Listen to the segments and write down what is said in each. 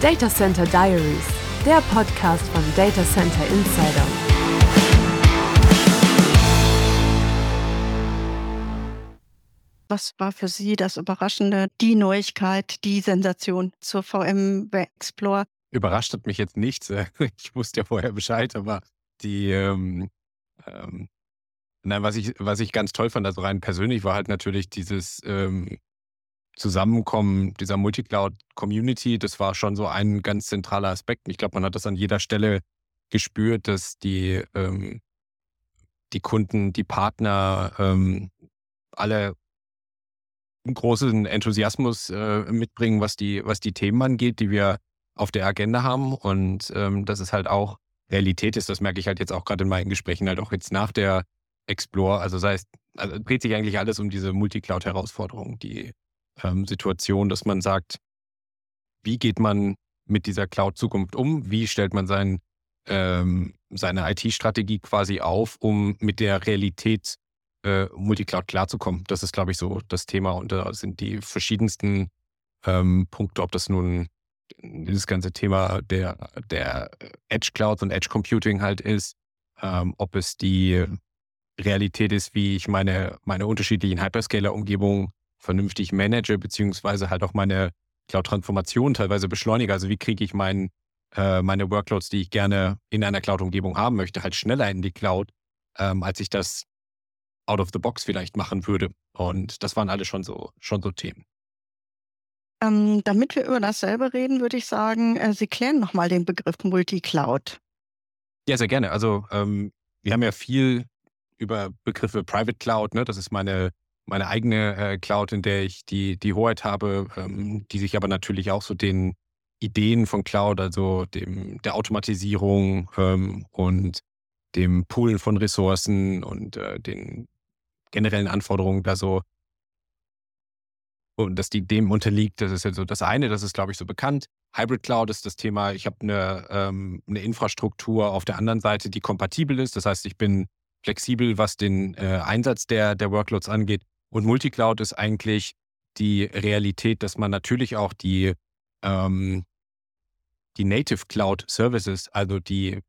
Data Center Diaries, der Podcast von Data Center Insider. Was war für Sie das Überraschende, die Neuigkeit, die Sensation zur VM Explore? Überrascht hat mich jetzt nichts. Ich wusste ja vorher Bescheid, aber die, ähm, ähm, nein, was ich, was ich ganz toll fand, also rein persönlich, war halt natürlich dieses ähm, Zusammenkommen dieser Multicloud-Community. Das war schon so ein ganz zentraler Aspekt. Ich glaube, man hat das an jeder Stelle gespürt, dass die, ähm, die Kunden, die Partner ähm, alle einen großen Enthusiasmus äh, mitbringen, was die, was die Themen angeht, die wir auf der Agenda haben. Und ähm, dass es halt auch Realität ist, das merke ich halt jetzt auch gerade in meinen Gesprächen, halt auch jetzt nach der Explore. Also das heißt, also dreht sich eigentlich alles um diese Multicloud-Herausforderung, die ähm, Situation, dass man sagt, wie geht man mit dieser Cloud-Zukunft um? Wie stellt man sein, ähm, seine IT-Strategie quasi auf, um mit der Realität äh, Multicloud klarzukommen? Das ist, glaube ich, so das Thema. Und da sind die verschiedensten ähm, Punkte, ob das nun dieses ganze Thema der, der Edge Cloud und Edge Computing halt ist, ähm, ob es die Realität ist, wie ich meine, meine unterschiedlichen Hyperscaler-Umgebungen vernünftig manage, beziehungsweise halt auch meine Cloud-Transformation teilweise beschleunige. Also wie kriege ich mein, äh, meine Workloads, die ich gerne in einer Cloud-Umgebung haben möchte, halt schneller in die Cloud, ähm, als ich das out of the box vielleicht machen würde. Und das waren alle schon so, schon so Themen. Ähm, damit wir über dasselbe reden, würde ich sagen, äh, Sie klären nochmal den Begriff Multicloud. Ja, sehr gerne. Also ähm, wir haben ja viel über Begriffe Private Cloud, ne? das ist meine meine eigene äh, Cloud, in der ich die, die Hoheit habe, ähm, die sich aber natürlich auch so den Ideen von Cloud, also dem, der Automatisierung ähm, und dem Poolen von Ressourcen und äh, den generellen Anforderungen da so und dass die dem unterliegt, das ist ja so das eine, das ist, glaube ich, so bekannt. Hybrid Cloud ist das Thema, ich habe eine, ähm, eine Infrastruktur auf der anderen Seite, die kompatibel ist. Das heißt, ich bin flexibel, was den äh, Einsatz der, der Workloads angeht. Und Multicloud ist eigentlich die Realität, dass man natürlich auch die, ähm, die Native Cloud Services, also die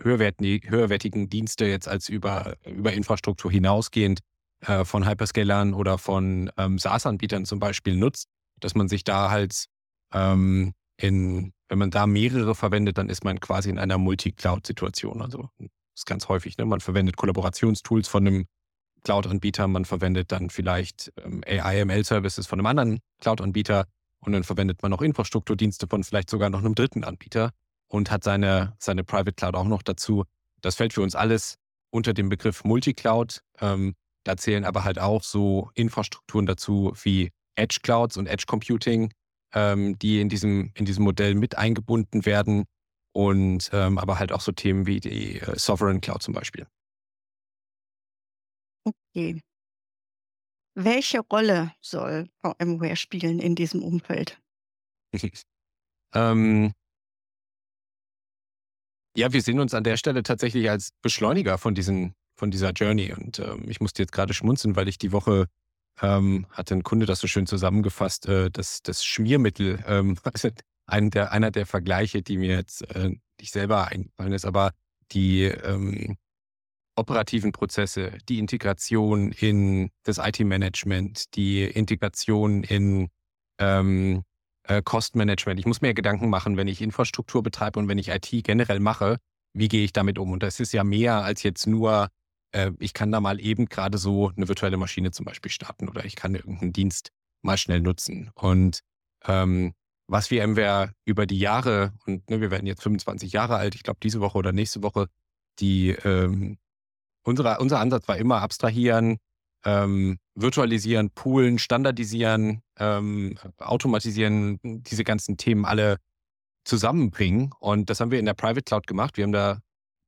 höherwertigen Dienste jetzt als über, über Infrastruktur hinausgehend äh, von Hyperscalern oder von ähm, SaaS-Anbietern zum Beispiel nutzt, dass man sich da halt ähm, in, wenn man da mehrere verwendet, dann ist man quasi in einer Multi-Cloud-Situation. Also das ist ganz häufig, ne? man verwendet Kollaborationstools von einem Cloud-Anbieter, man verwendet dann vielleicht ähm, AI-ML-Services von einem anderen Cloud-Anbieter und dann verwendet man noch Infrastrukturdienste von vielleicht sogar noch einem dritten Anbieter und hat seine, seine Private Cloud auch noch dazu. Das fällt für uns alles unter dem Begriff Multicloud. Ähm, da zählen aber halt auch so Infrastrukturen dazu wie Edge Clouds und Edge Computing, ähm, die in diesem, in diesem Modell mit eingebunden werden und ähm, aber halt auch so Themen wie die äh, Sovereign Cloud zum Beispiel. Okay. Welche Rolle soll VMware spielen in diesem Umfeld? Ähm ja, wir sehen uns an der Stelle tatsächlich als Beschleuniger von diesen von dieser Journey und, ähm, ich musste jetzt gerade schmunzeln, weil ich die Woche, ähm hatte ein Kunde das so schön zusammengefasst, äh, das das Schmiermittel, ähm, also ein der einer der Vergleiche, die mir jetzt, äh, nicht selber eingefallen ist, aber die, ähm operativen Prozesse, die Integration in das IT-Management, die Integration in ähm, äh, Kostenmanagement. Ich muss mir Gedanken machen, wenn ich Infrastruktur betreibe und wenn ich IT generell mache, wie gehe ich damit um? Und das ist ja mehr als jetzt nur, äh, ich kann da mal eben gerade so eine virtuelle Maschine zum Beispiel starten oder ich kann irgendeinen Dienst mal schnell nutzen. Und ähm, was wir MWR über die Jahre, und ne, wir werden jetzt 25 Jahre alt, ich glaube diese Woche oder nächste Woche, die ähm, Unsere, unser Ansatz war immer abstrahieren, ähm, virtualisieren, poolen, standardisieren, ähm, automatisieren, diese ganzen Themen alle zusammenbringen. Und das haben wir in der Private Cloud gemacht. Wir haben da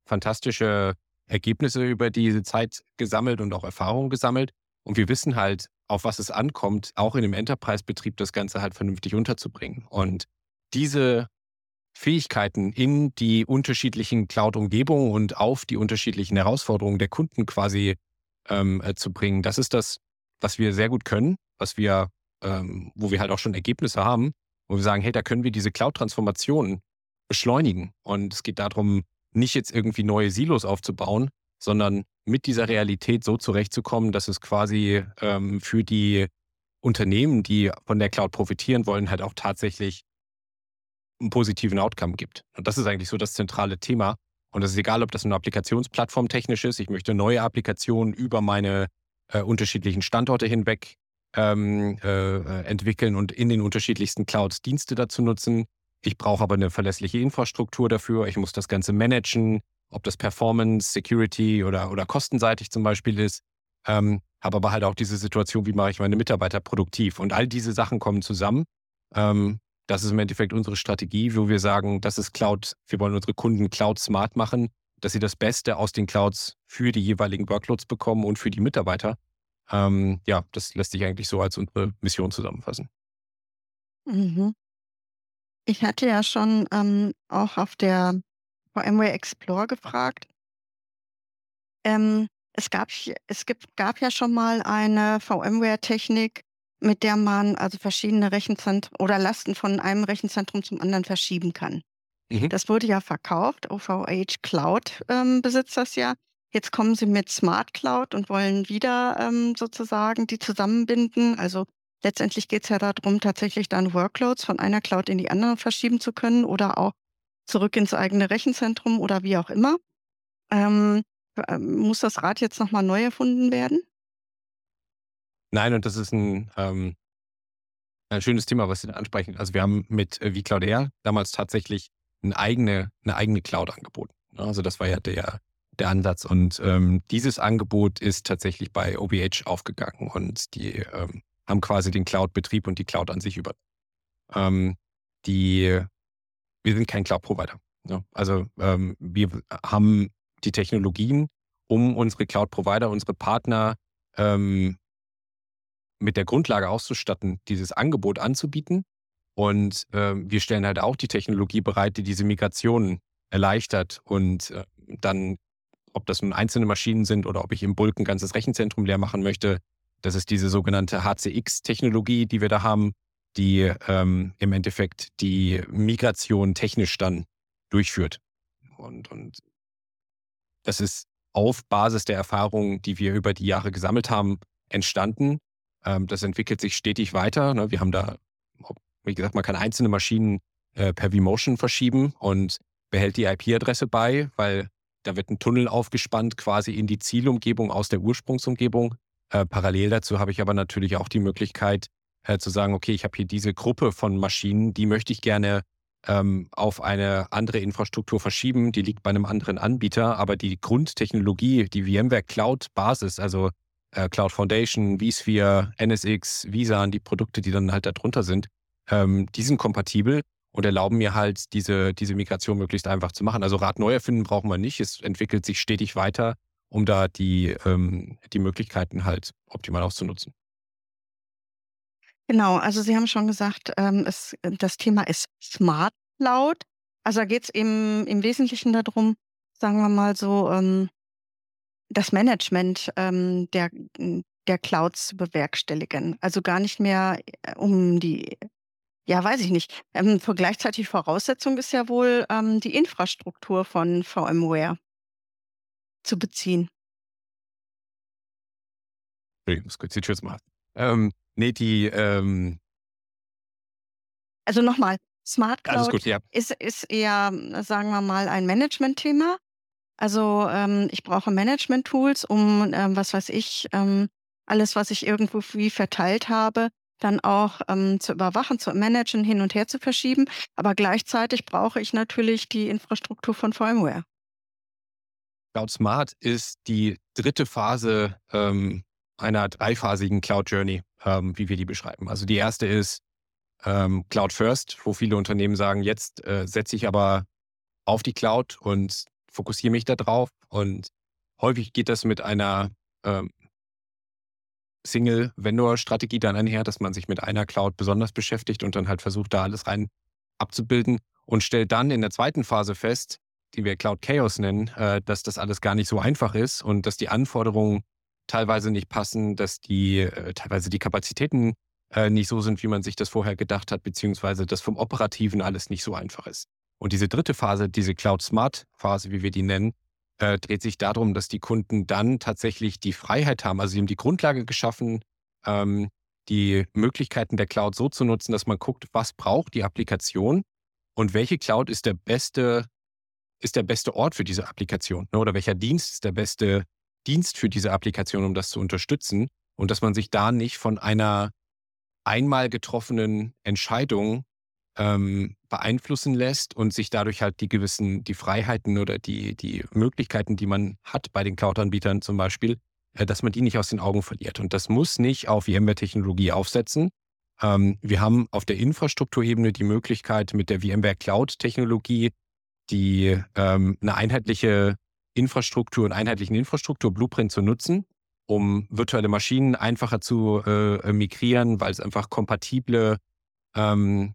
fantastische Ergebnisse über diese Zeit gesammelt und auch Erfahrungen gesammelt. Und wir wissen halt, auf was es ankommt, auch in dem Enterprise-Betrieb das Ganze halt vernünftig unterzubringen. Und diese Fähigkeiten in die unterschiedlichen Cloud-Umgebungen und auf die unterschiedlichen Herausforderungen der Kunden quasi ähm, äh, zu bringen. Das ist das, was wir sehr gut können, was wir, ähm, wo wir halt auch schon Ergebnisse haben. wo wir sagen, hey, da können wir diese Cloud-Transformation beschleunigen. Und es geht darum, nicht jetzt irgendwie neue Silos aufzubauen, sondern mit dieser Realität so zurechtzukommen, dass es quasi ähm, für die Unternehmen, die von der Cloud profitieren wollen, halt auch tatsächlich einen positiven Outcome gibt. Und das ist eigentlich so das zentrale Thema. Und es ist egal, ob das eine Applikationsplattform technisch ist. Ich möchte neue Applikationen über meine äh, unterschiedlichen Standorte hinweg ähm, äh, entwickeln und in den unterschiedlichsten Clouds Dienste dazu nutzen. Ich brauche aber eine verlässliche Infrastruktur dafür. Ich muss das Ganze managen, ob das Performance, Security oder, oder kostenseitig zum Beispiel ist. Ähm, habe aber halt auch diese Situation, wie mache ich meine Mitarbeiter produktiv. Und all diese Sachen kommen zusammen. Ähm, das ist im Endeffekt unsere Strategie, wo wir sagen, das ist Cloud, wir wollen unsere Kunden Cloud smart machen, dass sie das Beste aus den Clouds für die jeweiligen Workloads bekommen und für die Mitarbeiter. Ähm, ja, das lässt sich eigentlich so als unsere Mission zusammenfassen. Mhm. Ich hatte ja schon ähm, auch auf der VMware Explore gefragt. Ähm, es gab, es gibt, gab ja schon mal eine VMware-Technik, mit der man also verschiedene Rechenzentren oder Lasten von einem Rechenzentrum zum anderen verschieben kann. Mhm. Das wurde ja verkauft. OVH Cloud ähm, besitzt das ja. Jetzt kommen sie mit Smart Cloud und wollen wieder ähm, sozusagen die zusammenbinden. Also letztendlich geht es ja darum, tatsächlich dann Workloads von einer Cloud in die andere verschieben zu können oder auch zurück ins eigene Rechenzentrum oder wie auch immer. Ähm, ähm muss das Rad jetzt nochmal neu erfunden werden? Nein, und das ist ein, ähm, ein schönes Thema, was Sie da ansprechen. Also wir haben mit äh, vCloud Air damals tatsächlich eine eigene, eine eigene Cloud angeboten. Ne? Also das war ja der, der Ansatz. Und ähm, dieses Angebot ist tatsächlich bei OBH aufgegangen und die ähm, haben quasi den Cloud-Betrieb und die Cloud an sich über. Ähm, die, wir sind kein Cloud-Provider. Ne? Also ähm, wir haben die Technologien, um unsere Cloud-Provider, unsere Partner ähm, mit der Grundlage auszustatten, dieses Angebot anzubieten. Und äh, wir stellen halt auch die Technologie bereit, die diese Migration erleichtert und äh, dann, ob das nun einzelne Maschinen sind oder ob ich im Bulk ein ganzes Rechenzentrum leer machen möchte, das ist diese sogenannte HCX-Technologie, die wir da haben, die ähm, im Endeffekt die Migration technisch dann durchführt. Und, und das ist auf Basis der Erfahrungen, die wir über die Jahre gesammelt haben, entstanden. Ähm, das entwickelt sich stetig weiter. Ne? Wir haben da, wie gesagt, man kann einzelne Maschinen äh, per vMotion verschieben und behält die IP-Adresse bei, weil da wird ein Tunnel aufgespannt quasi in die Zielumgebung aus der Ursprungsumgebung. Äh, parallel dazu habe ich aber natürlich auch die Möglichkeit äh, zu sagen, okay, ich habe hier diese Gruppe von Maschinen, die möchte ich gerne ähm, auf eine andere Infrastruktur verschieben. Die liegt bei einem anderen Anbieter, aber die Grundtechnologie, die VMware Cloud Basis, also Cloud Foundation, vSphere, NSX, Visan, die Produkte, die dann halt darunter sind, ähm, die sind kompatibel und erlauben mir halt, diese, diese Migration möglichst einfach zu machen. Also Rad neu erfinden brauchen wir nicht. Es entwickelt sich stetig weiter, um da die, ähm, die Möglichkeiten halt optimal auszunutzen. Genau, also Sie haben schon gesagt, ähm, es, das Thema ist Smart Cloud. Also da geht es eben im Wesentlichen darum, sagen wir mal so, ähm, das Management ähm, der, der Clouds zu bewerkstelligen. Also gar nicht mehr äh, um die, ja, weiß ich nicht. Ähm, gleichzeitig Voraussetzung ist ja wohl ähm, die Infrastruktur von VMware zu beziehen. Ich muss kurz die Tür machen. Ähm, nee, die. Ähm also nochmal, Smart Cloud gut, ja. ist, ist eher, sagen wir mal, ein Management-Thema also ähm, ich brauche Management-Tools, um, ähm, was weiß ich, ähm, alles, was ich irgendwo wie verteilt habe, dann auch ähm, zu überwachen, zu managen, hin und her zu verschieben. Aber gleichzeitig brauche ich natürlich die Infrastruktur von VMware. Cloud Smart ist die dritte Phase ähm, einer dreiphasigen Cloud Journey, ähm, wie wir die beschreiben. Also die erste ist ähm, Cloud First, wo viele Unternehmen sagen, jetzt äh, setze ich aber auf die Cloud und fokussiere mich da drauf. Und häufig geht das mit einer ähm, Single-Vendor-Strategie dann einher, dass man sich mit einer Cloud besonders beschäftigt und dann halt versucht, da alles rein abzubilden und stellt dann in der zweiten Phase fest, die wir Cloud Chaos nennen, äh, dass das alles gar nicht so einfach ist und dass die Anforderungen teilweise nicht passen, dass die äh, teilweise die Kapazitäten äh, nicht so sind, wie man sich das vorher gedacht hat, beziehungsweise das vom Operativen alles nicht so einfach ist. Und diese dritte Phase, diese Cloud Smart Phase, wie wir die nennen, äh, dreht sich darum, dass die Kunden dann tatsächlich die Freiheit haben. Also sie haben die Grundlage geschaffen, ähm, die Möglichkeiten der Cloud so zu nutzen, dass man guckt, was braucht die Applikation und welche Cloud ist der beste, ist der beste Ort für diese Applikation ne? oder welcher Dienst ist der beste Dienst für diese Applikation, um das zu unterstützen und dass man sich da nicht von einer einmal getroffenen Entscheidung ähm, beeinflussen lässt und sich dadurch halt die gewissen, die Freiheiten oder die, die Möglichkeiten, die man hat bei den Cloud-Anbietern zum Beispiel, äh, dass man die nicht aus den Augen verliert. Und das muss nicht auf VMware-Technologie aufsetzen. Ähm, wir haben auf der Infrastrukturebene die Möglichkeit, mit der VMware Cloud-Technologie die ähm, eine einheitliche Infrastruktur, einen einheitlichen Infrastruktur-Blueprint zu nutzen, um virtuelle Maschinen einfacher zu äh, migrieren, weil es einfach kompatible ähm,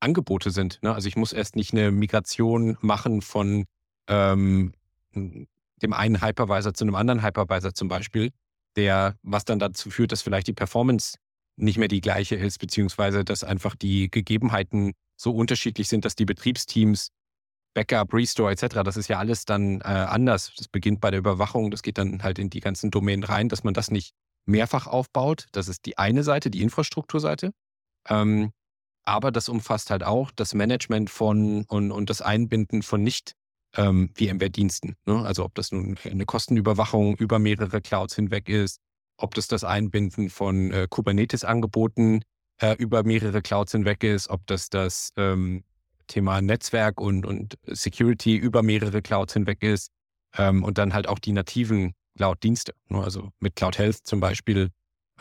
Angebote sind. Ne? Also ich muss erst nicht eine Migration machen von ähm, dem einen Hypervisor zu einem anderen Hypervisor zum Beispiel, der, was dann dazu führt, dass vielleicht die Performance nicht mehr die gleiche ist, beziehungsweise dass einfach die Gegebenheiten so unterschiedlich sind, dass die Betriebsteams Backup, Restore etc., das ist ja alles dann äh, anders. Das beginnt bei der Überwachung, das geht dann halt in die ganzen Domänen rein, dass man das nicht mehrfach aufbaut. Das ist die eine Seite, die Infrastrukturseite. Ähm, aber das umfasst halt auch das Management von und, und das Einbinden von nicht ähm, VMware-Diensten. Ne? Also ob das nun eine Kostenüberwachung über mehrere Clouds hinweg ist, ob das das Einbinden von äh, Kubernetes-Angeboten äh, über mehrere Clouds hinweg ist, ob das das ähm, Thema Netzwerk und, und Security über mehrere Clouds hinweg ist ähm, und dann halt auch die nativen Cloud-Dienste. Ne? Also mit Cloud Health zum Beispiel,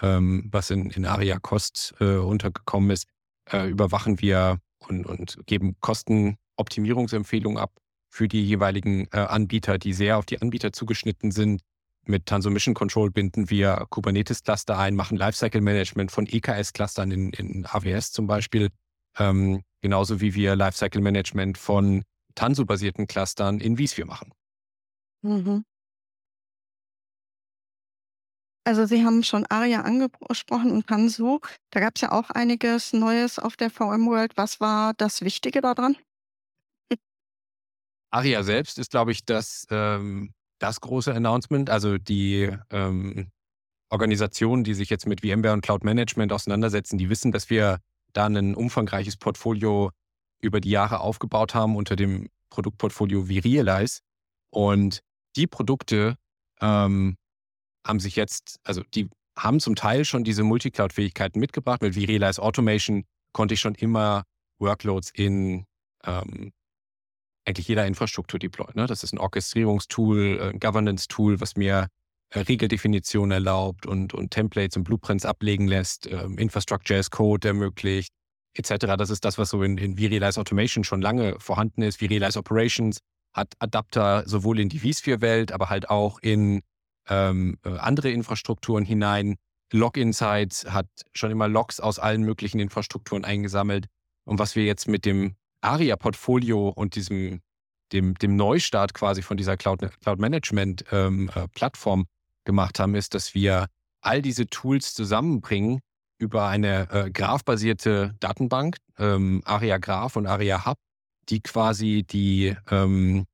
ähm, was in, in ARIA Cost äh, untergekommen ist, äh, überwachen wir und, und geben Kostenoptimierungsempfehlungen ab für die jeweiligen äh, Anbieter, die sehr auf die Anbieter zugeschnitten sind. Mit Tanso Mission Control binden wir Kubernetes-Cluster ein, machen Lifecycle-Management von EKS-Clustern in, in AWS zum Beispiel, ähm, genauso wie wir Lifecycle-Management von Tanso-basierten Clustern in vSphere machen. Mhm. Also Sie haben schon ARIA angesprochen und Tanzu. Da gab es ja auch einiges Neues auf der VMworld. Was war das Wichtige daran? ARIA selbst ist, glaube ich, das, ähm, das große Announcement. Also die ähm, Organisationen, die sich jetzt mit VMware und Cloud Management auseinandersetzen, die wissen, dass wir da ein umfangreiches Portfolio über die Jahre aufgebaut haben unter dem Produktportfolio vRealize. Und die Produkte ähm, haben sich jetzt, also die haben zum Teil schon diese Multicloud-Fähigkeiten mitgebracht. Mit vRealize Automation konnte ich schon immer Workloads in ähm, eigentlich jeder Infrastruktur deployen. Ne? Das ist ein Orchestrierungstool, ein Governance-Tool, was mir äh, Regeldefinitionen erlaubt und, und Templates und Blueprints ablegen lässt, ähm, Infrastructure as Code ermöglicht, etc. Das ist das, was so in, in vRealize Automation schon lange vorhanden ist. vRealize Operations hat Adapter sowohl in die vSphere-Welt, aber halt auch in ähm, äh, andere Infrastrukturen hinein. Log Insights hat schon immer Logs aus allen möglichen Infrastrukturen eingesammelt. Und was wir jetzt mit dem ARIA-Portfolio und diesem, dem, dem Neustart quasi von dieser Cloud-Management-Plattform ähm, äh, gemacht haben, ist, dass wir all diese Tools zusammenbringen über eine äh, graph-basierte Datenbank, ähm, ARIA Graph und ARIA Hub, die quasi die, ähm,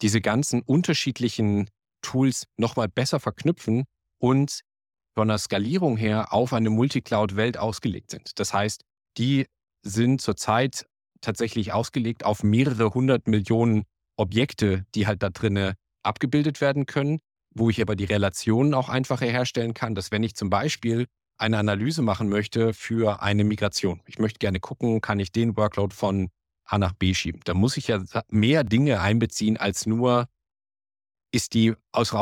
diese ganzen unterschiedlichen Tools nochmal besser verknüpfen und von der Skalierung her auf eine Multicloud-Welt ausgelegt sind. Das heißt, die sind zurzeit tatsächlich ausgelegt auf mehrere hundert Millionen Objekte, die halt da drinnen abgebildet werden können, wo ich aber die Relationen auch einfacher herstellen kann, dass wenn ich zum Beispiel eine Analyse machen möchte für eine Migration, ich möchte gerne gucken, kann ich den Workload von A nach B schieben, da muss ich ja mehr Dinge einbeziehen als nur ist die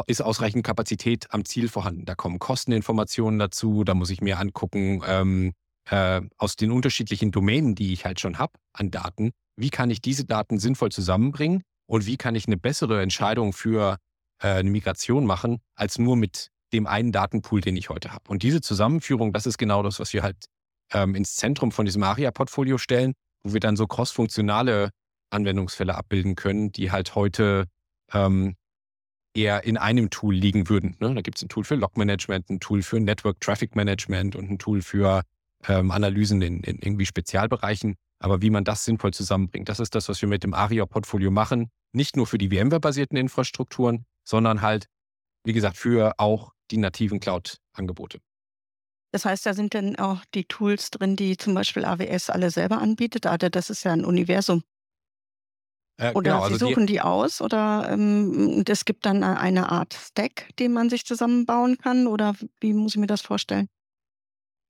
ist ausreichend Kapazität am Ziel vorhanden. Da kommen Kosteninformationen dazu, da muss ich mir angucken, ähm, äh, aus den unterschiedlichen Domänen, die ich halt schon habe an Daten, wie kann ich diese Daten sinnvoll zusammenbringen und wie kann ich eine bessere Entscheidung für äh, eine Migration machen, als nur mit dem einen Datenpool, den ich heute habe. Und diese Zusammenführung, das ist genau das, was wir halt ähm, ins Zentrum von diesem ARIA-Portfolio stellen, wo wir dann so crossfunktionale Anwendungsfälle abbilden können, die halt heute ähm, eher in einem Tool liegen würden. Ne? Da gibt es ein Tool für Log-Management, ein Tool für Network Traffic Management und ein Tool für ähm, Analysen in, in irgendwie Spezialbereichen. Aber wie man das sinnvoll zusammenbringt, das ist das, was wir mit dem ARIA-Portfolio machen. Nicht nur für die VMware-basierten Infrastrukturen, sondern halt, wie gesagt, für auch die nativen Cloud-Angebote. Das heißt, da sind dann auch die Tools drin, die zum Beispiel AWS alle selber anbietet. Also das ist ja ein Universum. Äh, Oder genau, Sie also die, suchen die aus oder ähm, es gibt dann eine Art Stack, den man sich zusammenbauen kann? Oder wie muss ich mir das vorstellen?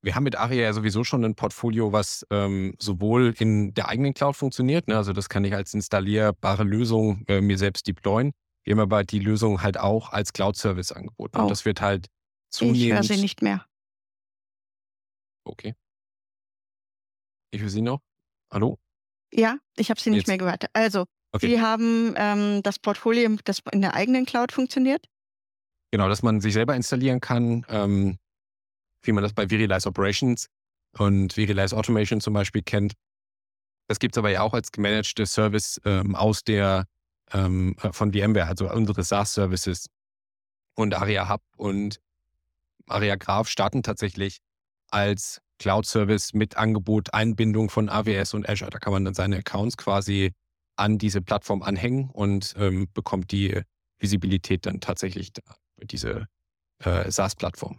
wir haben mit Aria ja sowieso schon ein Portfolio, was ähm, sowohl in der eigenen Cloud funktioniert, ne, also das kann ich als installierbare Lösung äh, mir selbst deployen. Wir haben aber die Lösung halt auch als Cloud-Service angeboten. Oh. Und das wird halt Ich höre zunehmend. Sie nicht mehr. Okay. Ich höre Sie noch. Hallo? Ja, ich habe Sie nicht Jetzt. mehr gehört. Also, Okay. Sie haben ähm, das Portfolio, das in der eigenen Cloud funktioniert? Genau, dass man sich selber installieren kann, ähm, wie man das bei Virilize Operations und Virilize Automation zum Beispiel kennt. Das gibt es aber ja auch als gemanagte Service ähm, aus der ähm, äh, von VMware, also unsere SaaS-Services und Aria Hub und Aria Graph starten tatsächlich als Cloud-Service mit Angebot, Einbindung von AWS und Azure. Da kann man dann seine Accounts quasi an diese Plattform anhängen und ähm, bekommt die Visibilität dann tatsächlich für diese äh, SaaS-Plattform.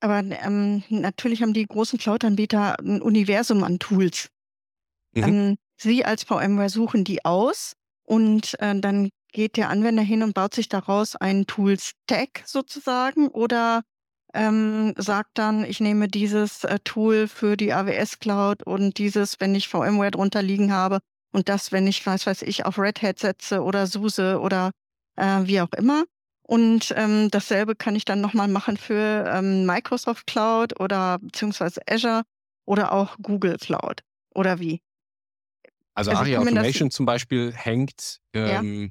Aber ähm, natürlich haben die großen Cloud-Anbieter ein Universum an Tools. Mhm. Ähm, Sie als VMware suchen die aus und äh, dann geht der Anwender hin und baut sich daraus einen Tool-Stack sozusagen oder ähm, sagt dann, ich nehme dieses äh, Tool für die AWS Cloud und dieses, wenn ich VMware drunter liegen habe und das, wenn ich, was weiß ich, auf Red Hat setze oder SUSE oder äh, wie auch immer. Und ähm, dasselbe kann ich dann nochmal machen für ähm, Microsoft Cloud oder beziehungsweise Azure oder auch Google Cloud. Oder wie? Also, Also Aria mir das- Automation zum Beispiel hängt ähm,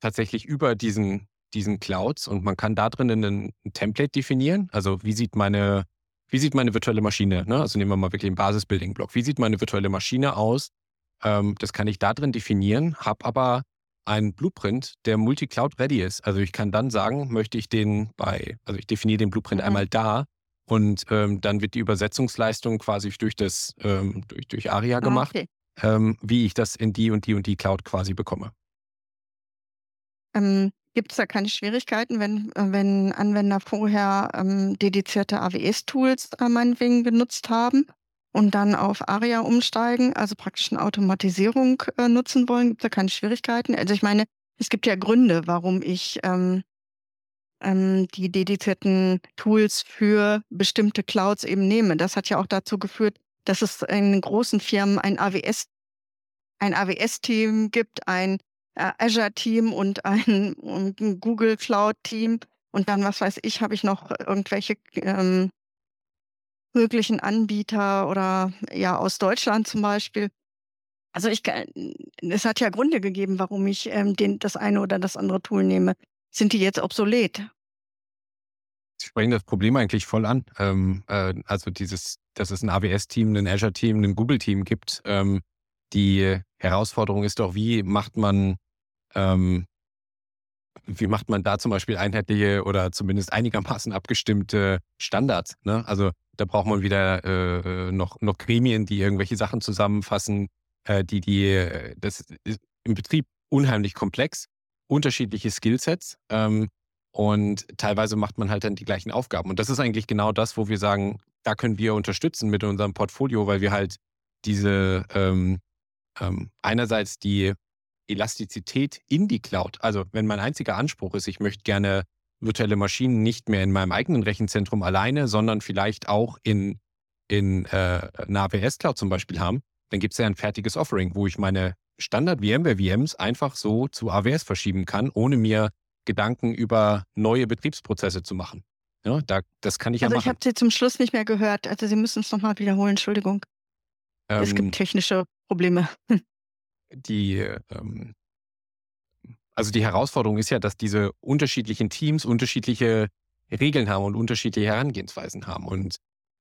tatsächlich über diesen, diesen Clouds und man kann da drinnen ein, ein Template definieren. Also wie sieht meine, wie sieht meine virtuelle Maschine, ne? also nehmen wir mal wirklich einen Basis-Building-Block, wie sieht meine virtuelle Maschine aus? Ähm, das kann ich da drin definieren, habe aber einen Blueprint, der multi-Cloud-ready ist. Also ich kann dann sagen, möchte ich den bei, also ich definiere den Blueprint Mhm. einmal da und ähm, dann wird die Übersetzungsleistung quasi durch das, ähm, durch, durch Aria Ah, gemacht okay. ähm, wie ich das in die und die und die Cloud quasi bekomme. Ähm, Gibt es da keine Schwierigkeiten, wenn, äh, wenn Anwender vorher ähm, dedizierte AWS-Tools äh, meinetwegen genutzt haben und dann auf ARIA umsteigen, also praktisch eine Automatisierung äh, nutzen wollen? Gibt es da keine Schwierigkeiten? Also ich meine, es gibt ja Gründe, warum ich ähm, ähm, die dedizierten Tools für bestimmte Clouds eben nehme. Das hat ja auch dazu geführt, dass es in großen Firmen ein AWS ein AWS-Team gibt, ein äh, Azure-Team und ein, ein Google Cloud-Team. Und dann, was weiß ich, habe ich noch irgendwelche ähm, möglichen Anbieter oder ja aus Deutschland zum Beispiel. Also ich, es hat ja Gründe gegeben, warum ich ähm, den, das eine oder das andere Tool nehme. Sind die jetzt obsolet? Sie sprechen das Problem eigentlich voll an. Ähm, äh, also dieses, dass es ein AWS-Team, ein Azure-Team, ein Google-Team gibt. Ähm, die Herausforderung ist doch, wie macht man, ähm, wie macht man da zum Beispiel einheitliche oder zumindest einigermaßen abgestimmte Standards? Ne? Also da braucht man wieder äh, noch, noch Gremien, die irgendwelche Sachen zusammenfassen, äh, die die, äh, das ist im Betrieb unheimlich komplex, unterschiedliche Skillsets. Ähm, und teilweise macht man halt dann die gleichen Aufgaben. Und das ist eigentlich genau das, wo wir sagen, da können wir unterstützen mit unserem Portfolio, weil wir halt diese ähm, ähm, einerseits die Elastizität in die Cloud, also wenn mein einziger Anspruch ist, ich möchte gerne virtuelle Maschinen nicht mehr in meinem eigenen Rechenzentrum alleine, sondern vielleicht auch in, in äh, einer AWS-Cloud zum Beispiel haben, dann gibt es ja ein fertiges Offering, wo ich meine Standard-VMware-VMs einfach so zu AWS verschieben kann, ohne mir Gedanken über neue Betriebsprozesse zu machen. Ja, da, das kann ich Also ja ich machen. habe Sie zum Schluss nicht mehr gehört. Also Sie müssen es nochmal wiederholen. Entschuldigung. es Ähm, gibt technische Probleme. die, ähm, also die Herausforderung ist ja, dass diese unterschiedlichen Teams unterschiedliche Regeln haben und unterschiedliche Herangehensweisen haben. Und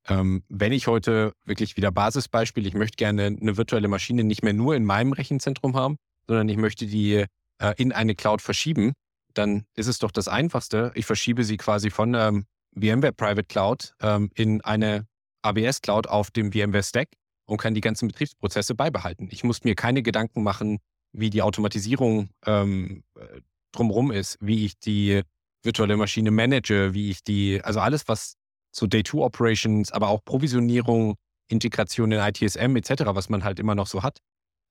ähm, wenn ich heute wirklich wieder Basisbeispiel, ich möchte gerne eine virtuelle Maschine nicht mehr nur in meinem Rechenzentrum haben, sondern ich möchte die äh, in eine Cloud verschieben, dann ist es doch das Einfachste. Ich verschiebe sie quasi von ähm, VMware Private Cloud ähm, in eine AWS Cloud auf dem VMware Stack und kann die ganzen Betriebsprozesse beibehalten. Ich muss mir keine Gedanken machen, wie die Automatisierung ähm, äh, drumherum ist, wie ich die virtuelle Maschine manage, wie ich die, also alles, was zu Day-2-Operations, aber auch Provisionierung, Integration in ITSM etc., was man halt immer noch so hat,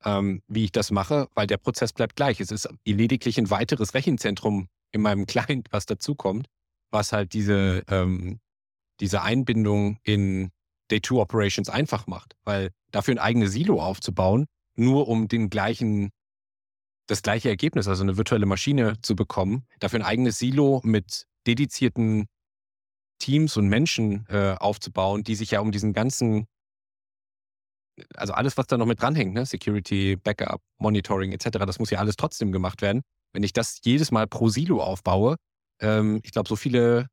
ähm, wie ich das mache, weil der Prozess bleibt gleich. Es ist lediglich ein weiteres Rechenzentrum in meinem Client, was dazukommt, was halt diese, ähm, diese Einbindung in Day-2-Operations einfach macht, weil dafür ein eigenes Silo aufzubauen, nur um den gleichen, das gleiche Ergebnis, also eine virtuelle Maschine zu bekommen, dafür ein eigenes Silo mit dedizierten Teams und Menschen äh, aufzubauen, die sich ja um diesen ganzen, also alles, was da noch mit dranhängt, ne? Security, Backup, Monitoring etc., das muss ja alles trotzdem gemacht werden. Wenn ich das jedes Mal pro Silo aufbaue, ähm, ich glaube, so viele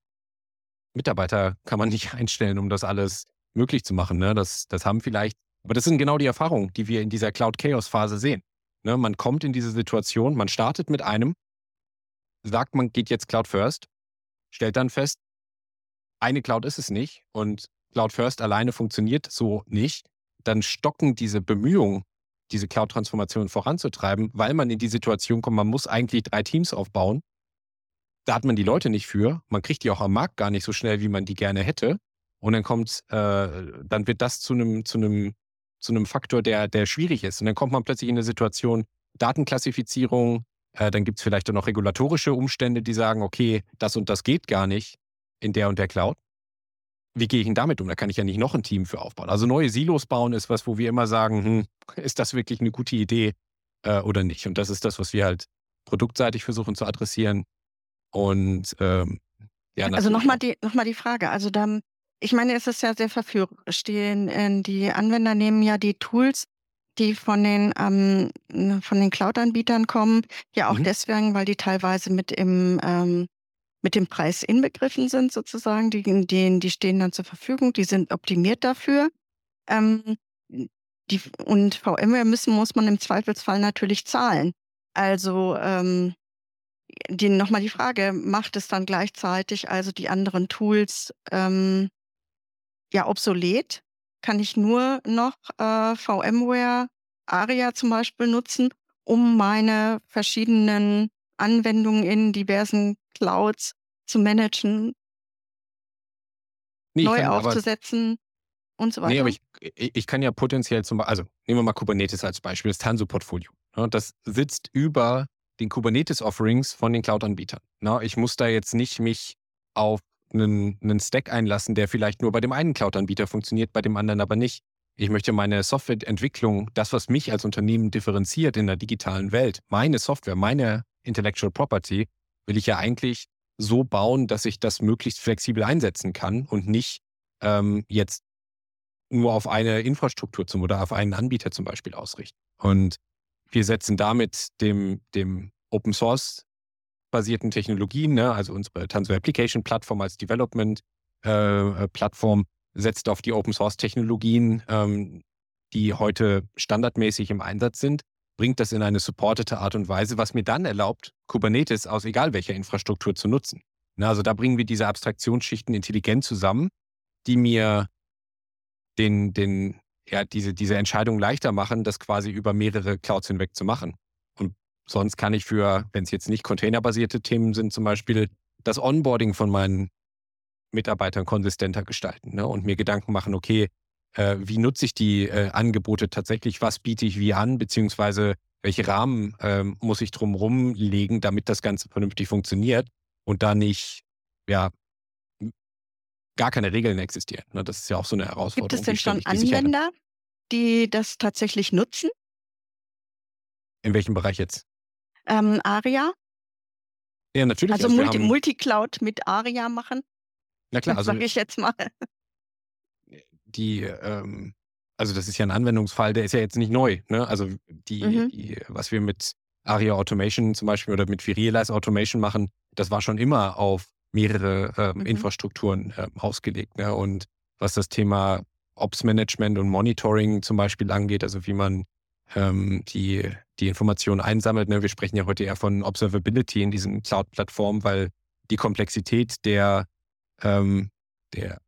Mitarbeiter kann man nicht einstellen, um das alles möglich zu machen. Ne? Das, das haben vielleicht, aber das sind genau die Erfahrungen, die wir in dieser Cloud-Chaos-Phase sehen. Ne? Man kommt in diese Situation, man startet mit einem, sagt, man geht jetzt Cloud First, stellt dann fest, eine Cloud ist es nicht und Cloud First alleine funktioniert so nicht, dann stocken diese Bemühungen, diese Cloud-Transformation voranzutreiben, weil man in die Situation kommt, man muss eigentlich drei Teams aufbauen. Da hat man die Leute nicht für. Man kriegt die auch am Markt gar nicht so schnell, wie man die gerne hätte. Und dann kommt, äh, dann wird das zu einem, zu einem, zu einem Faktor, der, der schwierig ist. Und dann kommt man plötzlich in eine Situation, Datenklassifizierung, äh, dann gibt es vielleicht auch noch regulatorische Umstände, die sagen, okay, das und das geht gar nicht in der und der Cloud. Wie gehe ich denn damit um? Da kann ich ja nicht noch ein Team für aufbauen. Also neue Silos bauen ist was, wo wir immer sagen, hm, ist das wirklich eine gute Idee äh, oder nicht? Und das ist das, was wir halt produktseitig versuchen zu adressieren. Und ähm, ja, also nochmal die, noch die Frage. Also dann, ich meine, es ist ja sehr verführerisch. Die, äh, die Anwender nehmen ja die Tools, die von den, ähm, von den Cloud-Anbietern kommen, ja auch mhm. deswegen, weil die teilweise mit im ähm, mit dem Preis inbegriffen sind, sozusagen. Die, die, die stehen dann zur Verfügung, die sind optimiert dafür. Ähm, die, und VMware müssen, muss man im Zweifelsfall natürlich zahlen. Also ähm, die, nochmal die Frage, macht es dann gleichzeitig also die anderen Tools ähm, ja obsolet? Kann ich nur noch äh, VMware ARIA zum Beispiel nutzen, um meine verschiedenen Anwendungen in diversen Clouds zu managen, nee, neu aufzusetzen aber, und so weiter. Nee, aber ich, ich kann ja potenziell zum Beispiel, also nehmen wir mal Kubernetes als Beispiel, das Tanso-Portfolio. Ne, das sitzt über den Kubernetes-Offerings von den Cloud-Anbietern. Ne, ich muss da jetzt nicht mich auf einen, einen Stack einlassen, der vielleicht nur bei dem einen Cloud-Anbieter funktioniert, bei dem anderen aber nicht. Ich möchte meine Softwareentwicklung, das, was mich als Unternehmen differenziert in der digitalen Welt, meine Software, meine Intellectual Property, will ich ja eigentlich so bauen, dass ich das möglichst flexibel einsetzen kann und nicht ähm, jetzt nur auf eine Infrastruktur zum oder auf einen Anbieter zum Beispiel ausrichten. Und wir setzen damit dem, dem Open Source basierten Technologien, ne, also unsere Tanso Application Plattform als Development äh, äh, Plattform setzt auf die Open Source Technologien, ähm, die heute standardmäßig im Einsatz sind bringt das in eine supportete Art und Weise, was mir dann erlaubt, Kubernetes aus egal welcher Infrastruktur zu nutzen. Na, also da bringen wir diese Abstraktionsschichten intelligent zusammen, die mir den, den, ja, diese, diese Entscheidung leichter machen, das quasi über mehrere Clouds hinweg zu machen. Sonst kann ich für, wenn es jetzt nicht containerbasierte Themen sind, zum Beispiel das Onboarding von meinen Mitarbeitern konsistenter gestalten ne? und mir Gedanken machen, okay, äh, wie nutze ich die äh, Angebote tatsächlich, was biete ich wie an, beziehungsweise welche Rahmen äh, muss ich drumherum legen, damit das Ganze vernünftig funktioniert und da nicht, ja, gar keine Regeln existieren. Ne? Das ist ja auch so eine Herausforderung. Gibt es denn schon Anwender, die das tatsächlich nutzen? In welchem Bereich jetzt? Ähm, ARIA? Ja, natürlich. Also, also Multi Multicloud mit ARIA machen? Na klar, also. Sag ich jetzt mal die, ähm, also das ist ja ein Anwendungsfall, der ist ja jetzt nicht neu. Ne? Also die, mhm. die, was wir mit ARIA Automation zum Beispiel oder mit Virialize Automation machen, das war schon immer auf mehrere ähm, mhm. Infrastrukturen ähm, ausgelegt. Ne? Und was das Thema Ops Management und Monitoring zum Beispiel angeht, also wie man ähm, die, die Informationen einsammelt. Ne? Wir sprechen ja heute eher von Observability in diesen Cloud-Plattformen, weil die Komplexität der, ähm, der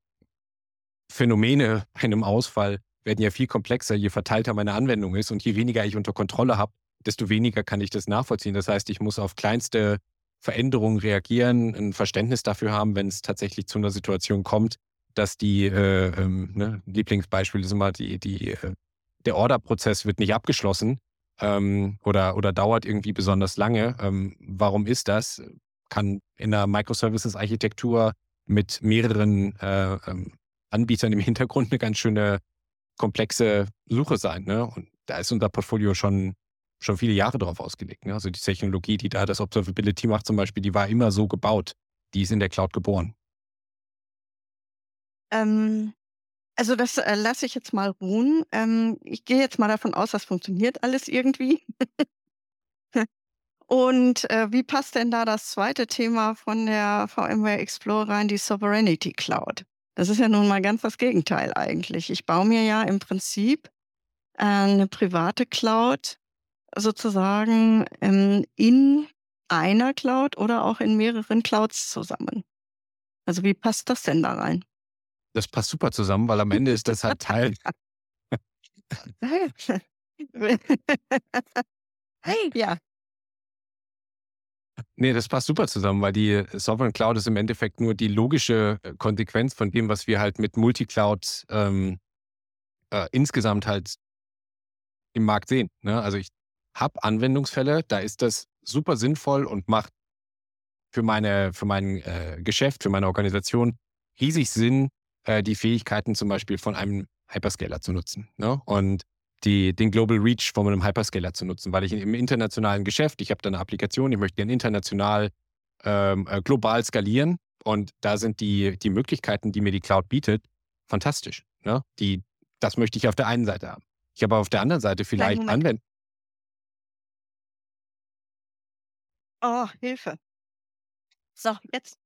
Phänomene bei einem Ausfall werden ja viel komplexer, je verteilter meine Anwendung ist und je weniger ich unter Kontrolle habe, desto weniger kann ich das nachvollziehen. Das heißt, ich muss auf kleinste Veränderungen reagieren, ein Verständnis dafür haben, wenn es tatsächlich zu einer Situation kommt, dass die, äh, ähm, ne, Lieblingsbeispiel ist immer, die, die, äh, der Orderprozess wird nicht abgeschlossen ähm, oder, oder dauert irgendwie besonders lange. Ähm, warum ist das? Kann in einer Microservices-Architektur mit mehreren äh, ähm, Anbietern im Hintergrund eine ganz schöne komplexe Suche sein. Ne? Und da ist unser Portfolio schon, schon viele Jahre drauf ausgelegt. Ne? Also die Technologie, die da das Observability macht zum Beispiel, die war immer so gebaut. Die ist in der Cloud geboren. Ähm, also das äh, lasse ich jetzt mal ruhen. Ähm, ich gehe jetzt mal davon aus, das funktioniert alles irgendwie. Und äh, wie passt denn da das zweite Thema von der VMware Explorer rein, die Sovereignty Cloud? Das ist ja nun mal ganz das Gegenteil eigentlich. Ich baue mir ja im Prinzip äh, eine private Cloud sozusagen ähm, in einer Cloud oder auch in mehreren Clouds zusammen. Also wie passt das denn da rein? Das passt super zusammen, weil am Ende ist das halt Teil. ja. Nee, das passt super zusammen, weil die Sovereign Cloud ist im Endeffekt nur die logische äh, Konsequenz von dem, was wir halt mit Multicloud ähm, äh, insgesamt halt im Markt sehen. Ne? Also ich habe Anwendungsfälle, da ist das super sinnvoll und macht für meine, für mein äh, Geschäft, für meine Organisation riesig Sinn, äh, die Fähigkeiten zum Beispiel von einem Hyperscaler zu nutzen. Ne? Und die, den Global Reach von einem Hyperscaler zu nutzen, weil ich im internationalen Geschäft, ich habe da eine Applikation, ich möchte gerne international ähm, äh, global skalieren und da sind die, die Möglichkeiten, die mir die Cloud bietet, fantastisch. Ne? Die, das möchte ich auf der einen Seite haben. Ich habe auf der anderen Seite vielleicht Anwendungen. Oh, Hilfe. So, jetzt.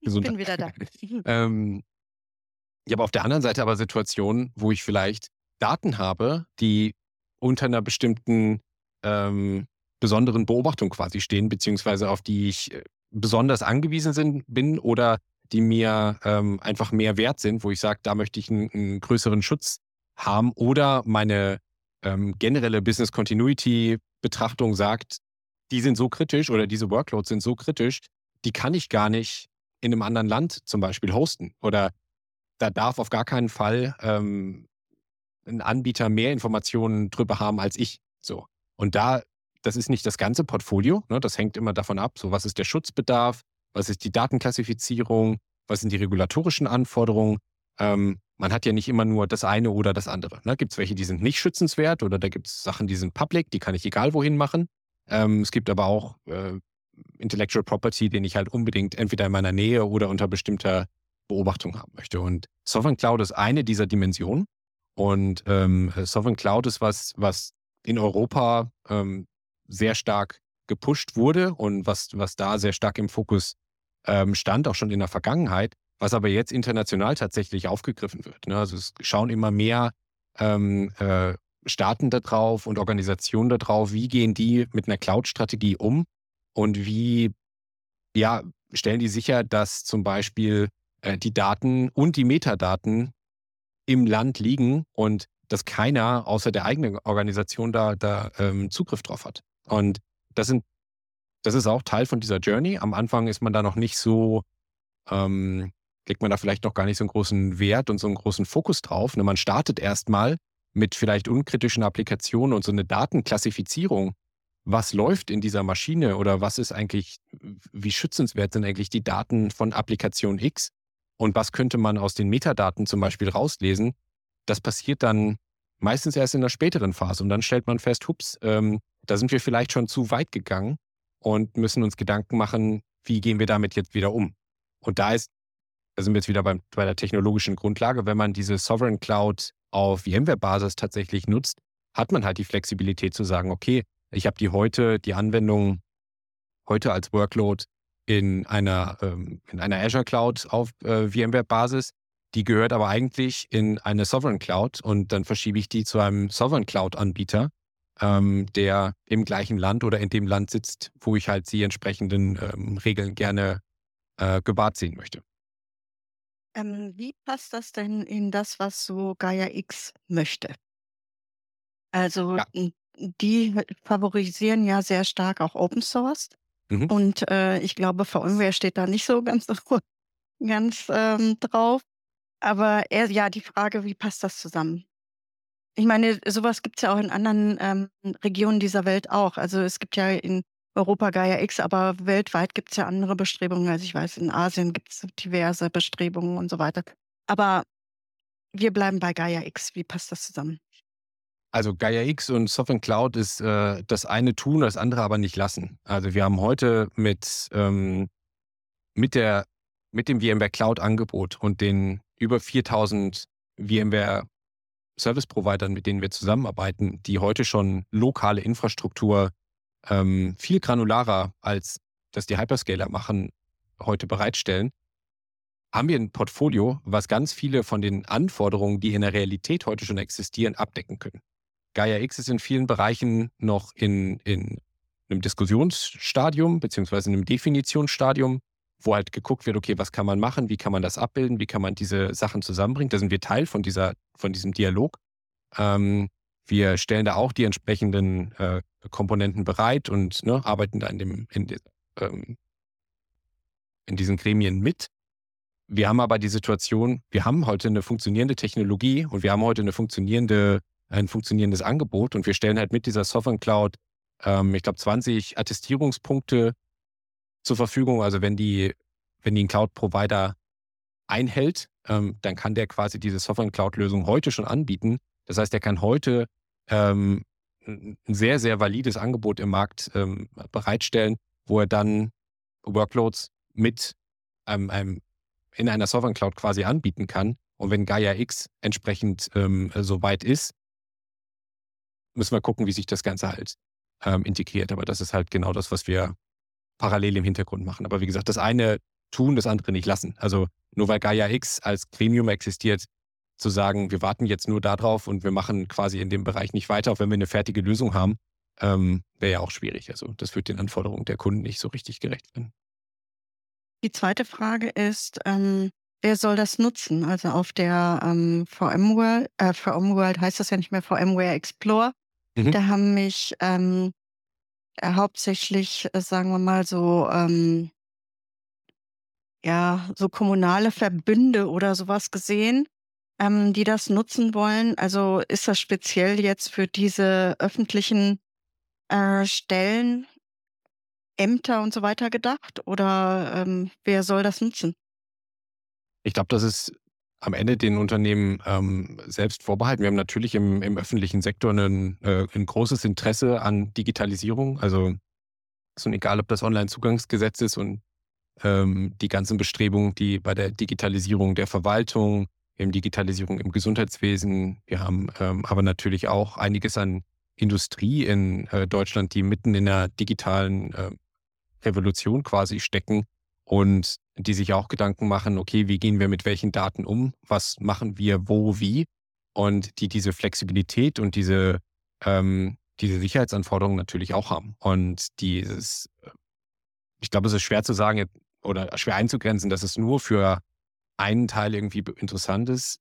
Ich Gesundheit. bin wieder da. ähm, ich habe auf der anderen Seite aber Situationen, wo ich vielleicht Daten habe, die unter einer bestimmten ähm, besonderen Beobachtung quasi stehen, beziehungsweise auf die ich äh, besonders angewiesen sind, bin oder die mir ähm, einfach mehr wert sind, wo ich sage, da möchte ich einen, einen größeren Schutz haben oder meine ähm, generelle Business Continuity Betrachtung sagt, die sind so kritisch oder diese Workloads sind so kritisch, die kann ich gar nicht in einem anderen Land zum Beispiel hosten oder da darf auf gar keinen Fall ähm, ein Anbieter mehr Informationen drüber haben als ich. So. Und da, das ist nicht das ganze Portfolio, ne? das hängt immer davon ab, so was ist der Schutzbedarf, was ist die Datenklassifizierung, was sind die regulatorischen Anforderungen. Ähm, man hat ja nicht immer nur das eine oder das andere. Ne? Gibt es welche, die sind nicht schützenswert oder da gibt es Sachen, die sind public, die kann ich egal wohin machen. Ähm, es gibt aber auch äh, Intellectual Property, den ich halt unbedingt entweder in meiner Nähe oder unter bestimmter Beobachtung haben möchte. Und Sovereign Cloud ist eine dieser Dimensionen. Und ähm, Sovereign Cloud ist was, was in Europa ähm, sehr stark gepusht wurde und was, was da sehr stark im Fokus ähm, stand, auch schon in der Vergangenheit, was aber jetzt international tatsächlich aufgegriffen wird. Ne? Also es schauen immer mehr ähm, äh, Staaten darauf und Organisationen darauf, wie gehen die mit einer Cloud-Strategie um und wie ja, stellen die sicher, dass zum Beispiel äh, die Daten und die Metadaten im Land liegen und dass keiner außer der eigenen Organisation da, da ähm, Zugriff drauf hat. Und das sind, das ist auch Teil von dieser Journey. Am Anfang ist man da noch nicht so, ähm, legt man da vielleicht noch gar nicht so einen großen Wert und so einen großen Fokus drauf. Ne? Man startet erstmal mit vielleicht unkritischen Applikationen und so eine Datenklassifizierung. Was läuft in dieser Maschine oder was ist eigentlich, wie schützenswert sind eigentlich die Daten von Applikation X? Und was könnte man aus den Metadaten zum Beispiel rauslesen? Das passiert dann meistens erst in der späteren Phase. Und dann stellt man fest, hups, ähm, da sind wir vielleicht schon zu weit gegangen und müssen uns Gedanken machen, wie gehen wir damit jetzt wieder um? Und da ist, da sind wir jetzt wieder beim, bei der technologischen Grundlage, wenn man diese Sovereign Cloud auf VMware-Basis tatsächlich nutzt, hat man halt die Flexibilität zu sagen, okay, ich habe die heute, die Anwendung heute als Workload in einer, ähm, in einer Azure Cloud auf äh, VMware-Basis. Die gehört aber eigentlich in eine Sovereign Cloud und dann verschiebe ich die zu einem Sovereign Cloud-Anbieter, ähm, der im gleichen Land oder in dem Land sitzt, wo ich halt die entsprechenden ähm, Regeln gerne äh, gewahrt sehen möchte. Ähm, wie passt das denn in das, was so Gaia X möchte? Also, Ja. die favorisieren ja sehr stark auch Open Source Mhm. und, äh, ich glaube, VMware steht da nicht so ganz ganz, ähm, drauf. Aber eher ja, die Frage, wie passt das zusammen? Ich meine, so was gibt's ja auch in anderen, ähm, Regionen dieser Welt auch. Also, es gibt ja in Europa Gaia X, aber weltweit gibt's ja andere Bestrebungen. Also, ich weiß, in Asien gibt's diverse Bestrebungen und so weiter. Aber wir bleiben bei Gaia X. Wie passt das zusammen? Also Gaia X und Sovereign Cloud ist äh, das eine tun, das andere aber nicht lassen. Also wir haben heute mit, ähm, mit, der, mit dem VMware Cloud Angebot und den über 4000 VMware Service Providern, mit denen wir zusammenarbeiten, die heute schon lokale Infrastruktur ähm, viel granularer als das die Hyperscaler machen, heute bereitstellen, haben wir ein Portfolio, was ganz viele von den Anforderungen, die in der Realität heute schon existieren, abdecken können. Gaia X ist in vielen Bereichen noch in, in einem Diskussionsstadium beziehungsweise in einem Definitionsstadium, wo halt geguckt wird, okay, was kann man machen, wie kann man das abbilden, wie kann man diese Sachen zusammenbringen. Da sind wir Teil von, dieser, von diesem Dialog. Ähm, wir stellen da auch die entsprechenden äh, Komponenten bereit und ne, arbeiten da in, dem, in, de, ähm, in diesen Gremien mit. Wir haben aber die Situation, wir haben heute eine funktionierende Technologie und wir haben heute eine funktionierende ein funktionierendes Angebot und wir stellen halt mit dieser Sovereign Cloud, ähm, ich glaube, 20 Attestierungspunkte zur Verfügung. Also wenn die, wenn die ein Cloud-Provider einhält, ähm, dann kann der quasi diese Sovereign Cloud-Lösung heute schon anbieten. Das heißt, er kann heute ähm, ein sehr, sehr valides Angebot im Markt ähm, bereitstellen, wo er dann Workloads mit einem, einem in einer Sovereign Cloud quasi anbieten kann. Und wenn Gaia X entsprechend ähm, so weit ist, müssen wir gucken, wie sich das Ganze halt ähm, integriert. Aber das ist halt genau das, was wir parallel im Hintergrund machen. Aber wie gesagt, das eine tun, das andere nicht lassen. Also nur weil Gaia X als Gremium existiert, zu sagen, wir warten jetzt nur darauf und wir machen quasi in dem Bereich nicht weiter, auch wenn wir eine fertige Lösung haben, ähm, wäre ja auch schwierig. Also das wird den Anforderungen der Kunden nicht so richtig gerecht werden. Die zweite Frage ist, ähm, wer soll das nutzen? Also auf der ähm, VMworld, äh, VMworld heißt das ja nicht mehr VMware Explore. Mhm. Da haben mich ähm, äh, hauptsächlich, äh, sagen wir mal, so, ähm, ja, so kommunale Verbünde oder sowas gesehen, ähm, die das nutzen wollen. Also ist das speziell jetzt für diese öffentlichen äh, Stellen, Ämter und so weiter gedacht? Oder ähm, wer soll das nutzen? Ich glaube, das ist am Ende den Unternehmen ähm, selbst vorbehalten. Wir haben natürlich im, im öffentlichen Sektor ein, äh, ein großes Interesse an Digitalisierung. Also so egal, ob das Online-Zugangsgesetz ist und ähm, die ganzen Bestrebungen, die bei der Digitalisierung der Verwaltung, im Digitalisierung im Gesundheitswesen. Wir haben ähm, aber natürlich auch einiges an Industrie in äh, Deutschland, die mitten in der digitalen äh, Revolution quasi stecken und die sich auch Gedanken machen, okay, wie gehen wir mit welchen Daten um? Was machen wir wo, wie? Und die diese Flexibilität und diese, ähm, diese Sicherheitsanforderungen natürlich auch haben. Und dieses, äh, ich glaube, es ist schwer zu sagen oder schwer einzugrenzen, dass es nur für einen Teil irgendwie interessant ist.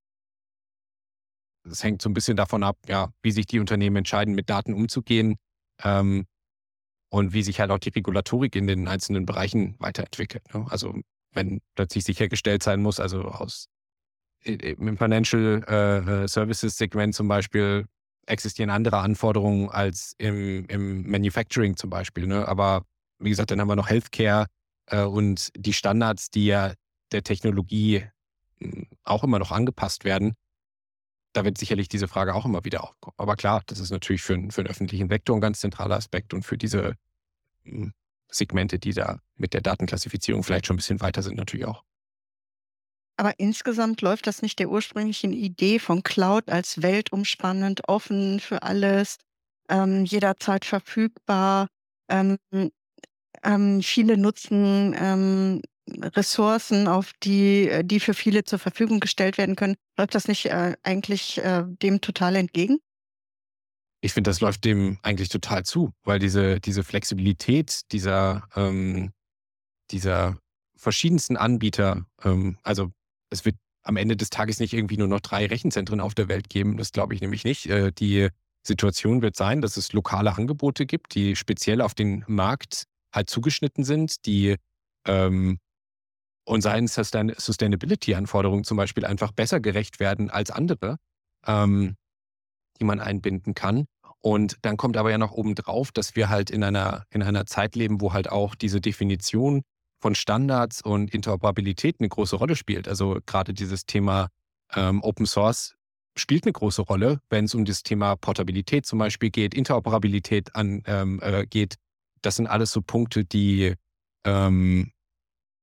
Das hängt so ein bisschen davon ab, ja, wie sich die Unternehmen entscheiden, mit Daten umzugehen ähm, und wie sich halt auch die Regulatorik in den einzelnen Bereichen weiterentwickelt. Ne? Also wenn plötzlich sichergestellt sein muss, also aus im Financial äh, Services Segment zum Beispiel existieren andere Anforderungen als im, im Manufacturing zum Beispiel. Ne? Aber wie gesagt, dann haben wir noch Healthcare äh, und die Standards, die ja der Technologie hm, auch immer noch angepasst werden. Da wird sicherlich diese Frage auch immer wieder aufkommen. Aber klar, das ist natürlich für, für den öffentlichen Sektor ein ganz zentraler Aspekt und für diese hm, Segmente, die da mit der Datenklassifizierung vielleicht schon ein bisschen weiter sind, natürlich auch. Aber insgesamt läuft das nicht der ursprünglichen Idee von Cloud als weltumspannend, offen für alles, ähm, jederzeit verfügbar. Ähm, ähm, viele nutzen ähm, Ressourcen, auf die, äh, die für viele zur Verfügung gestellt werden können. Läuft das nicht äh, eigentlich äh, dem total entgegen? Ich finde, das läuft dem eigentlich total zu, weil diese, diese Flexibilität dieser, ähm, dieser verschiedensten Anbieter, ähm, also es wird am Ende des Tages nicht irgendwie nur noch drei Rechenzentren auf der Welt geben. Das glaube ich nämlich nicht. Äh, die Situation wird sein, dass es lokale Angebote gibt, die speziell auf den Markt halt zugeschnitten sind, die ähm, und seinen Sustain Sustainability-Anforderungen zum Beispiel einfach besser gerecht werden als andere, ähm, die man einbinden kann. Und dann kommt aber ja noch obendrauf, dass wir halt in einer, in einer Zeit leben, wo halt auch diese Definition von Standards und Interoperabilität eine große Rolle spielt. Also gerade dieses Thema ähm, Open Source spielt eine große Rolle, wenn es um das Thema Portabilität zum Beispiel geht, Interoperabilität an, ähm, äh, geht. Das sind alles so Punkte, die, ähm,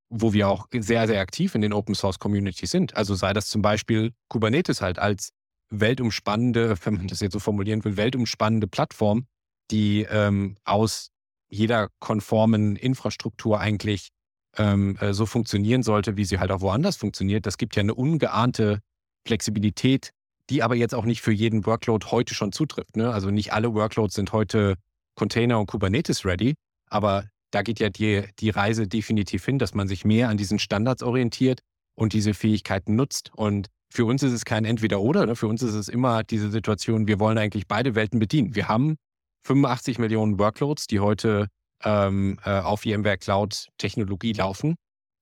wo wir auch sehr, sehr aktiv in den Open Source Communities sind. Also sei das zum Beispiel Kubernetes halt als weltumspannende, wenn man das jetzt so formulieren will, weltumspannende Plattform, die ähm, aus jeder konformen Infrastruktur eigentlich ähm, äh, so funktionieren sollte, wie sie halt auch woanders funktioniert. Das gibt ja eine ungeahnte Flexibilität, die aber jetzt auch nicht für jeden Workload heute schon zutrifft. Ne? Also nicht alle Workloads sind heute Container und Kubernetes ready, aber da geht ja die, die Reise definitiv hin, dass man sich mehr an diesen Standards orientiert und diese Fähigkeiten nutzt. Und für uns ist es kein Entweder-Oder. Ne? Für uns ist es immer diese Situation, wir wollen eigentlich beide Welten bedienen. Wir haben 85 Millionen Workloads, die heute ähm, äh, auf VMware Cloud Technologie laufen.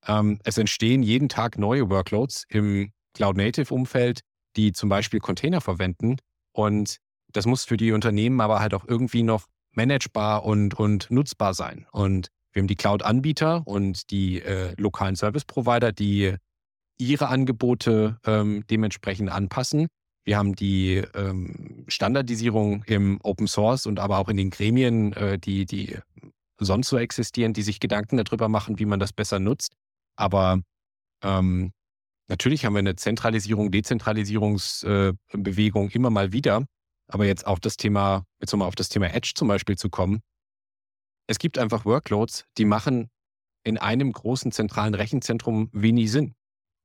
Ähm, es entstehen jeden Tag neue Workloads im Cloud-Native-Umfeld, die zum Beispiel Container verwenden. Und das muss für die Unternehmen aber halt auch irgendwie noch managebar und, und nutzbar sein. Und wir haben die Cloud-Anbieter und die äh, lokalen Service-Provider, die ihre Angebote ähm, dementsprechend anpassen. Wir haben die ähm, Standardisierung im Open Source und aber auch in den Gremien, äh, die, die sonst so existieren, die sich Gedanken darüber machen, wie man das besser nutzt. Aber ähm, natürlich haben wir eine Zentralisierung, Dezentralisierungsbewegung äh, immer mal wieder. Aber jetzt auch das Thema, jetzt nochmal auf das Thema Edge zum Beispiel zu kommen. Es gibt einfach Workloads, die machen in einem großen zentralen Rechenzentrum wenig Sinn.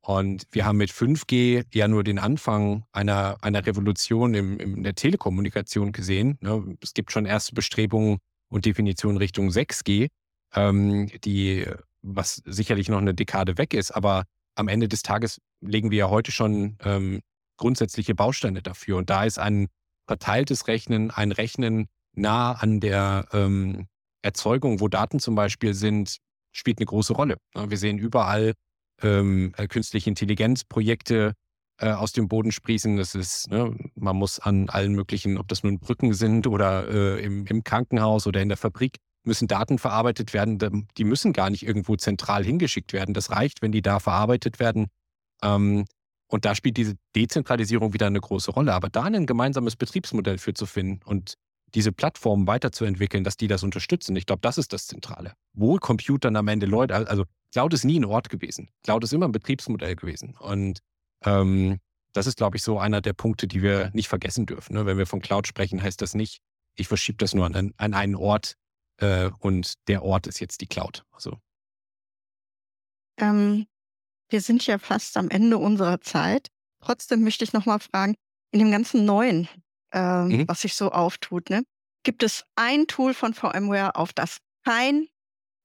Und wir haben mit 5G ja nur den Anfang einer, einer Revolution im, in der Telekommunikation gesehen. Ne? Es gibt schon erste Bestrebungen, und Definition Richtung 6G, ähm, die, was sicherlich noch eine Dekade weg ist, aber am Ende des Tages legen wir ja heute schon ähm, grundsätzliche Bausteine dafür. Und da ist ein verteiltes Rechnen, ein Rechnen nah an der ähm, Erzeugung, wo Daten zum Beispiel sind, spielt eine große Rolle. Wir sehen überall ähm, äh, künstliche Intelligenzprojekte äh, aus dem Boden sprießen. Das ist, ne, man muss an allen möglichen, ob das nun Brücken sind oder äh, im, im Krankenhaus oder in der Fabrik, müssen Daten verarbeitet werden. Die müssen gar nicht irgendwo zentral hingeschickt werden. Das reicht, wenn die da verarbeitet werden. Ähm, und da spielt diese Dezentralisierung wieder eine große Rolle. Aber da ein gemeinsames Betriebsmodell für zu finden und diese Plattformen weiterzuentwickeln, dass die das unterstützen. Ich glaube, das ist das Zentrale. Wo Computern am Ende Leute, also Cloud ist nie ein Ort gewesen. Cloud ist immer ein Betriebsmodell gewesen. Und ähm, das ist, glaube ich, so einer der Punkte, die wir nicht vergessen dürfen. Ne? Wenn wir von Cloud sprechen, heißt das nicht, ich verschiebe das nur an, an einen Ort äh, und der Ort ist jetzt die Cloud. Also. Ähm, wir sind ja fast am Ende unserer Zeit. Trotzdem möchte ich nochmal fragen, in dem ganzen Neuen, äh, mhm. was sich so auftut, ne, gibt es ein Tool von VMware, auf das kein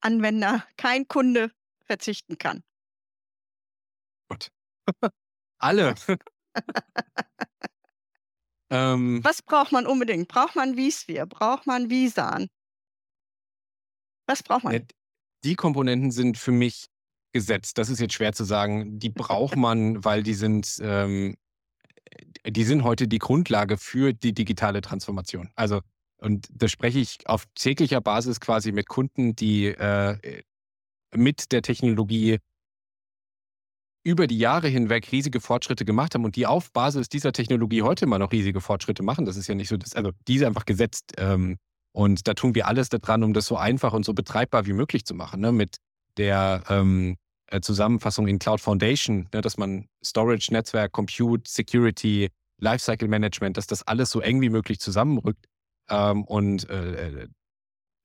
Anwender, kein Kunde verzichten kann? Gott. Alle. ähm, Was braucht man unbedingt? Braucht man vSphere? Braucht man vSAN? Was braucht man? Die Komponenten sind für mich gesetzt. Das ist jetzt schwer zu sagen. Die braucht man, weil die sind, ähm, die sind heute die Grundlage für die digitale Transformation. Also, und da spreche ich auf täglicher Basis quasi mit Kunden, die äh, mit der Technologie über die Jahre hinweg riesige Fortschritte gemacht haben und die auf Basis dieser Technologie heute immer noch riesige Fortschritte machen. Das ist ja nicht so, dass, also die ist einfach gesetzt. Ähm, und da tun wir alles daran, um das so einfach und so betreibbar wie möglich zu machen. Ne? Mit der ähm, äh, Zusammenfassung in Cloud Foundation, ne? dass man Storage, Netzwerk, Compute, Security, Lifecycle Management, dass das alles so eng wie möglich zusammenrückt ähm, und äh, äh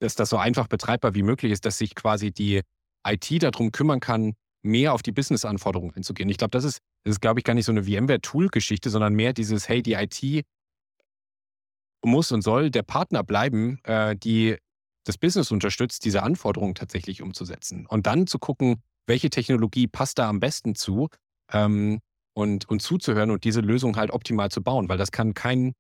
dass das so einfach betreibbar wie möglich ist, dass sich quasi die IT darum kümmern kann, mehr auf die Business-Anforderungen einzugehen. Ich glaube, das ist, das ist, glaube ich, gar nicht so eine VMware-Tool-Geschichte, sondern mehr dieses, hey, die IT muss und soll der Partner bleiben, äh, die das Business unterstützt, diese Anforderungen tatsächlich umzusetzen. Und dann zu gucken, welche Technologie passt da am besten zu. Ähm, und, und zuzuhören und diese Lösung halt optimal zu bauen, weil das kann kein,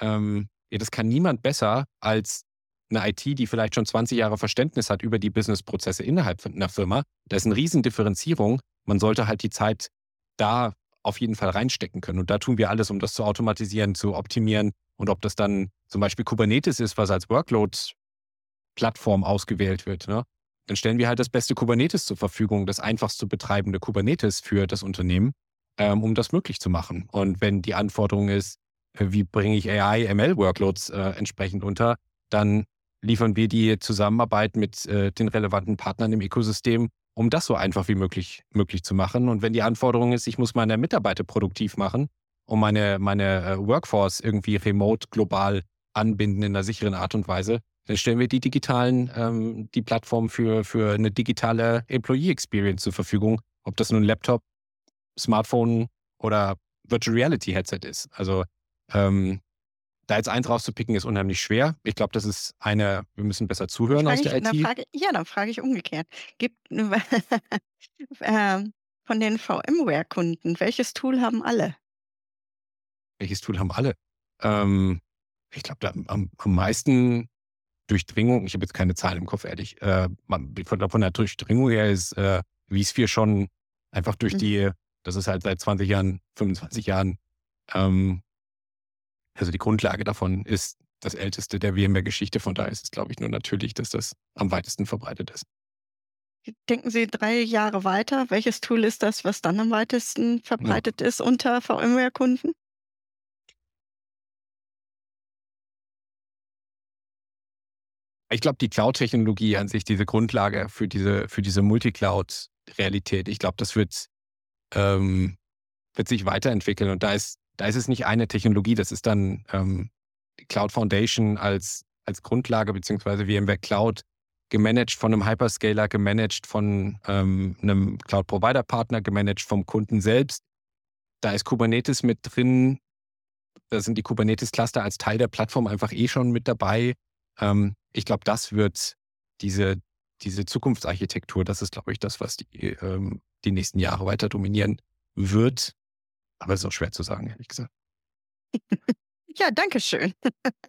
ähm, das kann niemand besser als eine IT, die vielleicht schon 20 Jahre Verständnis hat über die Businessprozesse innerhalb einer Firma. Da ist eine riesen Differenzierung. Man sollte halt die Zeit da auf jeden Fall reinstecken können. Und da tun wir alles, um das zu automatisieren, zu optimieren. Und ob das dann zum Beispiel Kubernetes ist, was als Workload-Plattform ausgewählt wird, ne? dann stellen wir halt das beste Kubernetes zur Verfügung, das einfachst zu betreibende Kubernetes für das Unternehmen, ähm, um das möglich zu machen. Und wenn die Anforderung ist, äh, wie bringe ich AI, ML-Workloads äh, entsprechend unter, dann liefern wir die Zusammenarbeit mit äh, den relevanten Partnern im Ökosystem, um das so einfach wie möglich, möglich zu machen. Und wenn die Anforderung ist, ich muss meine Mitarbeiter produktiv machen, um meine, meine äh, Workforce irgendwie remote global anbinden in einer sicheren Art und Weise, dann stellen wir die digitalen, ähm, die Plattform für, für eine digitale Employee Experience zur Verfügung, ob das nun Laptop, Smartphone oder Virtual Reality Headset ist. Also ähm, da jetzt eins rauszupicken, ist unheimlich schwer. Ich glaube, das ist eine, wir müssen besser zuhören aus der ich, IT. Frage, ja, dann frage ich umgekehrt. Gibt äh, von den VMware-Kunden, welches Tool haben alle? Welches Tool haben alle? Ähm, ich glaube, am, am meisten Durchdringung, ich habe jetzt keine Zahlen im Kopf, ehrlich, äh, man, von, von, der Durchdringung her ist äh, vSphere schon einfach durch mhm. die, das ist halt seit 20 Jahren, 25 Jahren ähm, also die Grundlage davon ist das älteste der VMware-Geschichte. Von daher ist es, glaube ich, nur natürlich, dass das am weitesten verbreitet ist. Denken Sie drei Jahre weiter. Welches Tool ist das, was dann am weitesten verbreitet ja. ist unter VMware-Kunden? Ich glaube, die Cloud-Technologie an sich, diese Grundlage für diese, für diese Multicloud-Realität, ich glaube, das wird, ähm, wird sich weiterentwickeln. Und da ist da ist es nicht eine Technologie, das ist dann ähm, die Cloud Foundation als, als Grundlage, beziehungsweise VMware Cloud gemanagt von einem Hyperscaler, gemanagt von ähm, einem Cloud-Provider-Partner, gemanagt vom Kunden selbst. Da ist Kubernetes mit drin. Da sind die Kubernetes-Cluster als Teil der Plattform einfach eh schon mit dabei. Ähm, ich glaube, das wird diese, diese Zukunftsarchitektur, das ist, glaube ich, das, was die, ähm, die nächsten Jahre weiter dominieren wird. Aber es ist auch schwer zu sagen, ehrlich gesagt. ja, danke schön.